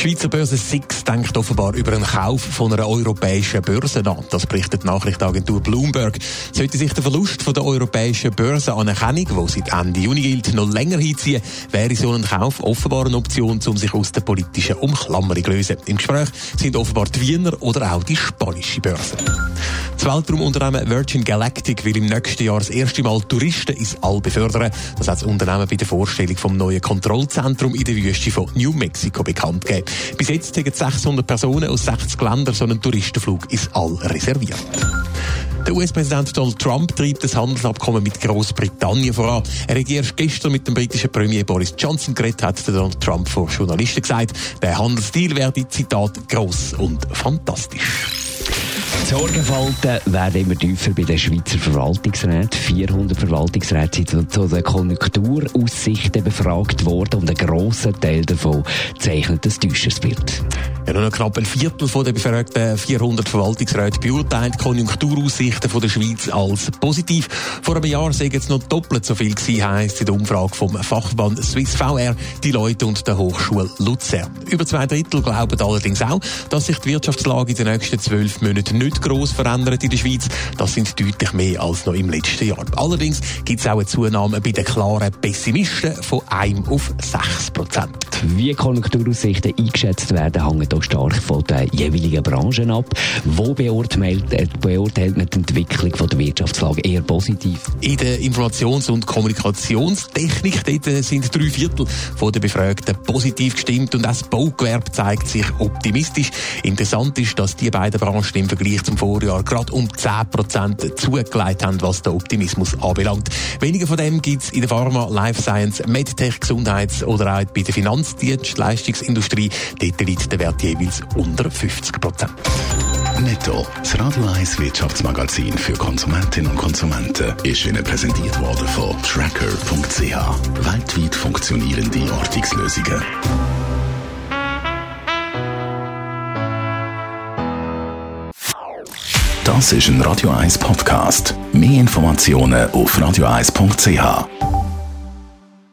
Die Schweizer Börse SIX denkt offenbar über einen Kauf von einer europäischen Börse an. Das berichtet die Nachrichtenagentur Bloomberg. Sollte sich der Verlust von der europäischen Börseanerkennung, die seit Ende Juni gilt, noch länger hinziehen, wäre so ein Kauf offenbar eine Option, um sich aus der politischen Umklammerung zu lösen. Im Gespräch sind offenbar die Wiener oder auch die spanische Börse. Das Weltraumunternehmen Virgin Galactic will im nächsten Jahr das erste Mal Touristen ins All befördern. Das hat das Unternehmen bei der Vorstellung vom neuen Kontrollzentrum in der Wüste von New Mexico bekannt gegeben. Bis jetzt haben 600 Personen aus 60 Ländern so einen Touristenflug ins All reserviert. Der US-Präsident Donald Trump treibt das Handelsabkommen mit Großbritannien voran. Er hat erst gestern mit dem britischen Premier Boris Johnson geredet, hat Donald Trump vor Journalisten gesagt. Der Handelsdeal werde, Zitat, gross und fantastisch. Sorgenfalten werden immer tiefer bei den Schweizer Verwaltungsräten. 400 Verwaltungsräte sind zu den Konjunkturaussichten befragt worden und ein grosser Teil davon zeichnet ein düsteres Bild. Ja, nur noch knapp ein Viertel der befragten 400 Verwaltungsräte beurteilt Konjunkturaussichten von der Schweiz als positiv. Vor einem Jahr sei es noch doppelt so viel gewesen, heisst in der Umfrage vom Fachverband Swiss VR, die Leute und der Hochschule Luzern. Über zwei Drittel glauben allerdings auch, dass sich die Wirtschaftslage in den nächsten zwölf Monaten nicht gross verändert in der Schweiz. Das sind deutlich mehr als noch im letzten Jahr. Allerdings gibt es auch eine Zunahme bei den klaren Pessimisten von 1 auf 6 Prozent. Wie Konjunkturaussichten eingeschätzt werden, hängt auch stark von den jeweiligen Branchen ab. Wo beurteilt, äh, beurteilt man die Entwicklung von der Wirtschaftslage eher positiv? In der Informations- und Kommunikationstechnik äh, sind drei Viertel von den Befragten positiv gestimmt und auch das Baugewerbe zeigt sich optimistisch. Interessant ist, dass die beiden Branchen im Vergleich zum Vorjahr gerade um 10% zugelegt haben, was den Optimismus anbelangt. Weniger von dem gibt es in der Pharma, Life Science, Medtech, Gesundheits- oder auch bei der Finanzdienstleistungsindustrie. Dort liegt der Wert jeweils unter 50% Netto, das Radio 1 Wirtschaftsmagazin für Konsumentinnen und Konsumenten, ist Ihnen präsentiert worden von Tracker.ch. Weltweit funktionierende Ortungslösungen. Das ist ein Radio 1 Podcast. Mehr Informationen auf radio1.ch.